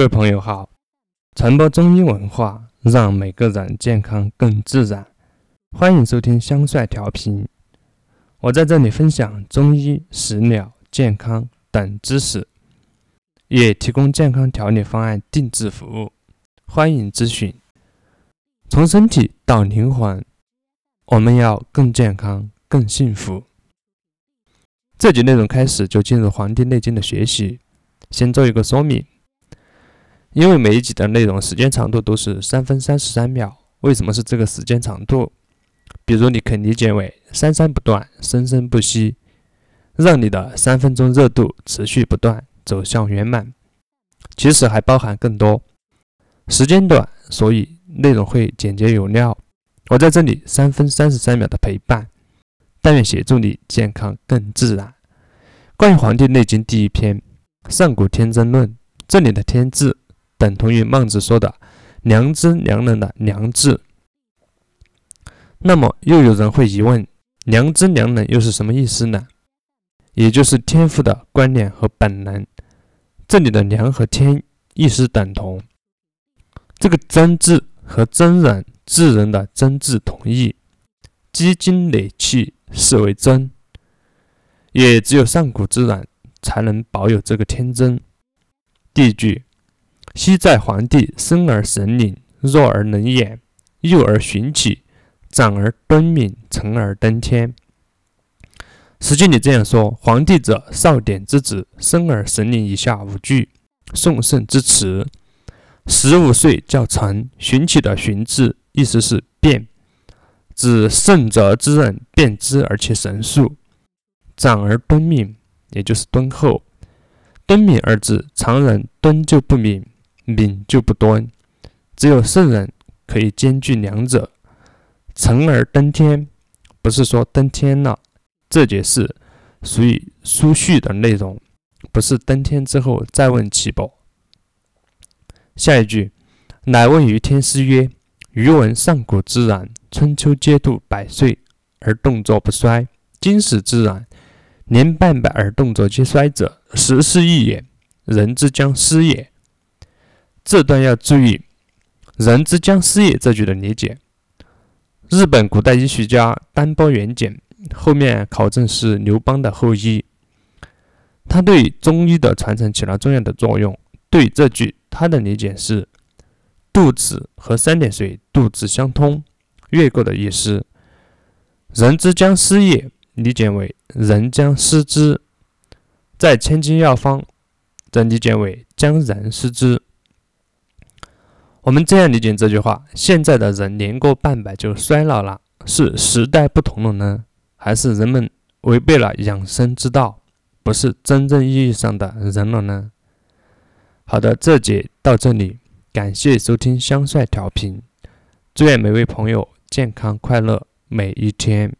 各位朋友好，传播中医文化，让每个人健康更自然。欢迎收听香帅调频，我在这里分享中医、食疗、健康等知识，也提供健康调理方案定制服务。欢迎咨询。从身体到灵魂，我们要更健康、更幸福。这节内容开始就进入《黄帝内经》的学习，先做一个说明。因为每一集的内容时间长度都是三分三十三秒，为什么是这个时间长度？比如你可以理解为三三不断，生生不息，让你的三分钟热度持续不断，走向圆满。其实还包含更多，时间短，所以内容会简洁有料。我在这里三分三十三秒的陪伴，但愿协助你健康更自然。关于《黄帝内经》第一篇《上古天真论》，这里的“天”字。等同于孟子说的“良知良能”的“良”字。那么又有人会疑问：“良知良能”又是什么意思呢？也就是天赋的观念和本能。这里的“良”和“天”意思等同。这个“真”字和真人智人的“真”字同义，积精累气是为真。也只有上古之人才能保有这个天真。第一句。昔在黄帝，生而神灵，弱而能言，幼而循起，长而敦敏，成而登天。史记》里这样说：黄帝者，少典之子，生而神灵以下五句，宋圣之词。十五岁叫成，循起的循字，意思是变，指圣哲之人变之而且神速。长而敦敏，也就是敦厚。敦敏二字，常人敦就不敏。敏就不端，只有圣人可以兼具两者。成而登天，不是说登天了，这节是属于书序的内容，不是登天之后再问其伯。下一句，乃问于天师曰：“余闻上古之然，春秋皆度百岁而动作不衰；今时之然，年半百而动作皆衰者，时势异也。人之将失也。”这段要注意“人之将失也”这句的理解。日本古代医学家丹波元简后面考证是刘邦的后裔，他对中医的传承起了重要的作用。对这句，他的理解是“肚子和三点水肚子相通，越过的意思”。“人之将失也”理解为“人将失之”。在《千金药方》则理解为“将人失之”。我们这样理解这句话：现在的人年过半百就衰老了，是时代不同了呢，还是人们违背了养生之道，不是真正意义上的人了呢？好的，这节到这里，感谢收听香帅调频，祝愿每位朋友健康快乐每一天。